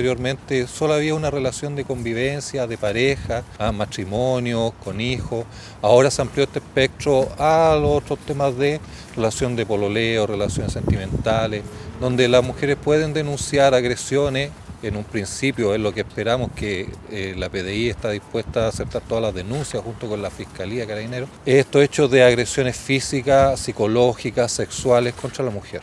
anteriormente solo había una relación de convivencia, de pareja, a matrimonio, con hijos. Ahora se amplió este espectro a los otros temas de relación de pololeo, relaciones sentimentales, donde las mujeres pueden denunciar agresiones en un principio es lo que esperamos que eh, la PDI está dispuesta a aceptar todas las denuncias junto con la Fiscalía Carabineros. Estos hechos de agresiones físicas, psicológicas, sexuales contra la mujer.